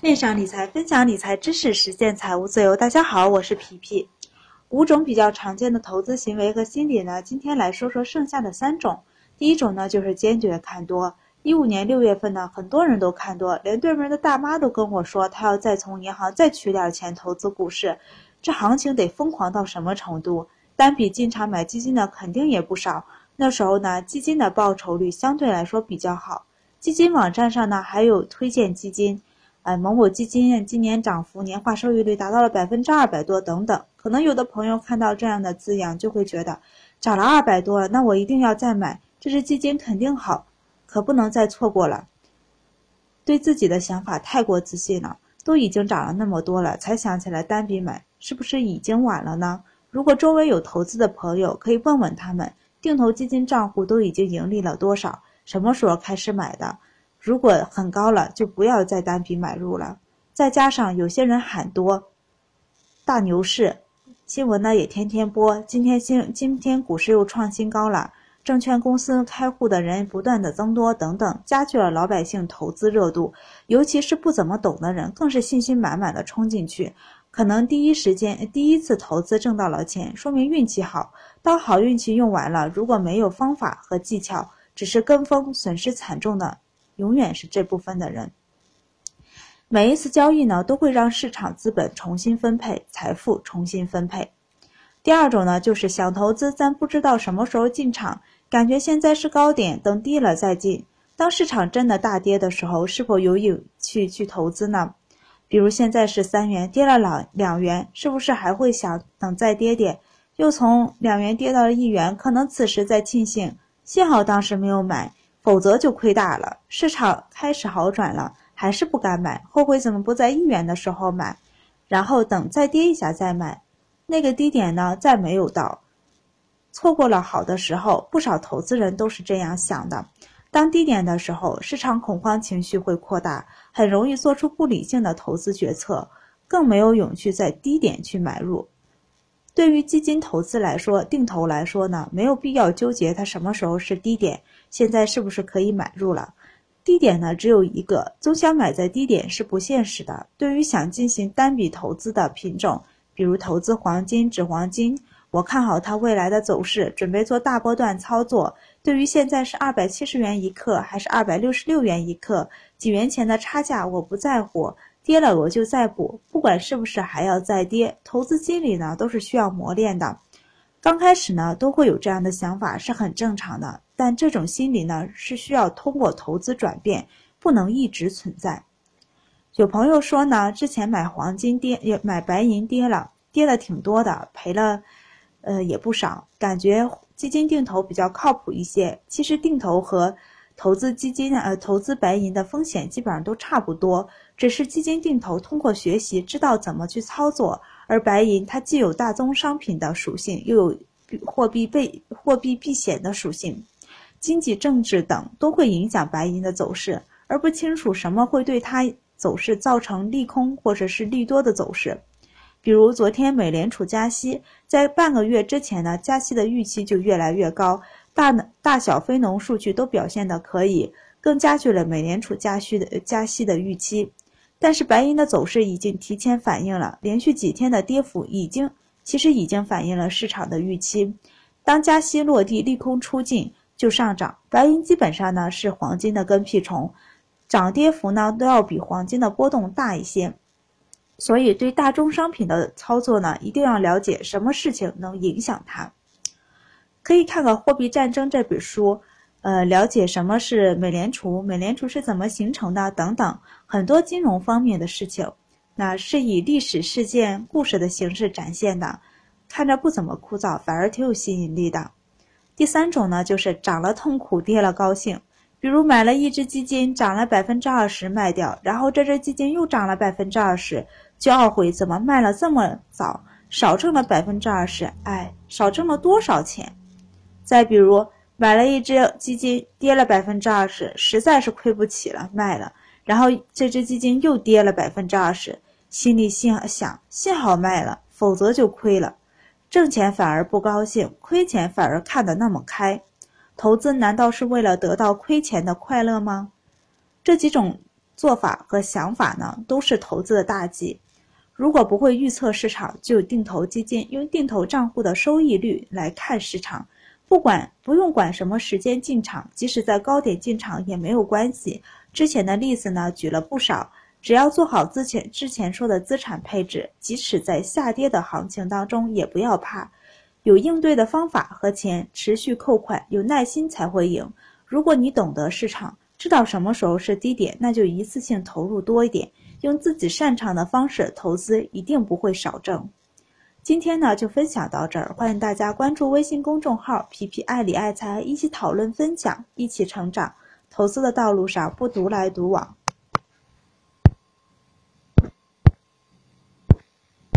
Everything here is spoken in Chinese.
链上理财，分享理财知识，实现财务自由。大家好，我是皮皮。五种比较常见的投资行为和心理呢，今天来说说剩下的三种。第一种呢，就是坚决看多。一五年六月份呢，很多人都看多，连对门的大妈都跟我说，她要再从银行再取点钱投资股市。这行情得疯狂到什么程度？单笔进场买基金的肯定也不少。那时候呢，基金的报酬率相对来说比较好。基金网站上呢，还有推荐基金。哎，某某基金今年涨幅年化收益率达到了百分之二百多，等等。可能有的朋友看到这样的字样，就会觉得涨了二百多，那我一定要再买，这只基金肯定好，可不能再错过了。对自己的想法太过自信了，都已经涨了那么多了，才想起来单笔买，是不是已经晚了呢？如果周围有投资的朋友，可以问问他们，定投基金账户都已经盈利了多少，什么时候开始买的？如果很高了，就不要再单笔买入了。再加上有些人喊多，大牛市新闻呢也天天播。今天新今天股市又创新高了，证券公司开户的人不断的增多，等等，加剧了老百姓投资热度。尤其是不怎么懂的人，更是信心满满的冲进去。可能第一时间第一次投资挣到了钱，说明运气好。当好运气用完了，如果没有方法和技巧，只是跟风，损失惨重的。永远是这部分的人。每一次交易呢，都会让市场资本重新分配，财富重新分配。第二种呢，就是想投资，但不知道什么时候进场，感觉现在是高点，等低了再进。当市场真的大跌的时候，是否有勇气去投资呢？比如现在是三元，跌了两两元，是不是还会想等再跌点？又从两元跌到了一元，可能此时在庆幸，幸好当时没有买。否则就亏大了。市场开始好转了，还是不敢买，后悔怎么不在一元的时候买，然后等再跌一下再买。那个低点呢，再没有到，错过了好的时候。不少投资人都是这样想的：当低点的时候，市场恐慌情绪会扩大，很容易做出不理性的投资决策，更没有勇气在低点去买入。对于基金投资来说，定投来说呢，没有必要纠结它什么时候是低点，现在是不是可以买入了？低点呢只有一个，总想买在低点是不现实的。对于想进行单笔投资的品种，比如投资黄金、纸黄金，我看好它未来的走势，准备做大波段操作。对于现在是二百七十元一克还是二百六十六元一克，几元钱的差价我不在乎。跌了我就再补，不管是不是还要再跌。投资心理呢都是需要磨练的，刚开始呢都会有这样的想法是很正常的，但这种心理呢是需要通过投资转变，不能一直存在。有朋友说呢，之前买黄金跌也买白银跌了，跌的挺多的，赔了，呃也不少，感觉基金定投比较靠谱一些。其实定投和投资基金呃，投资白银的风险基本上都差不多，只是基金定投通过学习知道怎么去操作，而白银它既有大宗商品的属性，又有货币被货币避险的属性，经济政治等都会影响白银的走势，而不清楚什么会对它走势造成利空或者是利多的走势。比如昨天美联储加息，在半个月之前呢，加息的预期就越来越高。大大小非农数据都表现的可以，更加剧了美联储加息的加息的预期。但是白银的走势已经提前反映了，连续几天的跌幅已经其实已经反映了市场的预期。当加息落地，利空出尽就上涨。白银基本上呢是黄金的跟屁虫，涨跌幅呢都要比黄金的波动大一些。所以对大宗商品的操作呢，一定要了解什么事情能影响它。可以看看《货币战争》这本书，呃，了解什么是美联储，美联储是怎么形成的等等很多金融方面的事情。那是以历史事件、故事的形式展现的，看着不怎么枯燥，反而挺有吸引力的。第三种呢，就是涨了痛苦，跌了高兴。比如买了一只基金，涨了百分之二十卖掉，然后这只基金又涨了百分之二十，就懊悔怎么卖了这么早，少挣了百分之二十，哎，少挣了多少钱？再比如，买了一只基金，跌了百分之二十，实在是亏不起了，卖了。然后这只基金又跌了百分之二十，心里心想：幸好卖了，否则就亏了。挣钱反而不高兴，亏钱反而看得那么开。投资难道是为了得到亏钱的快乐吗？这几种做法和想法呢，都是投资的大忌。如果不会预测市场，就定投基金，用定投账户的收益率来看市场。不管不用管什么时间进场，即使在高点进场也没有关系。之前的例子呢举了不少，只要做好之前之前说的资产配置，即使在下跌的行情当中也不要怕，有应对的方法和钱，持续扣款，有耐心才会赢。如果你懂得市场，知道什么时候是低点，那就一次性投入多一点，用自己擅长的方式投资，一定不会少挣。今天呢就分享到这儿，欢迎大家关注微信公众号“皮皮爱理爱财”，一起讨论分享，一起成长。投资的道路上不独来独往。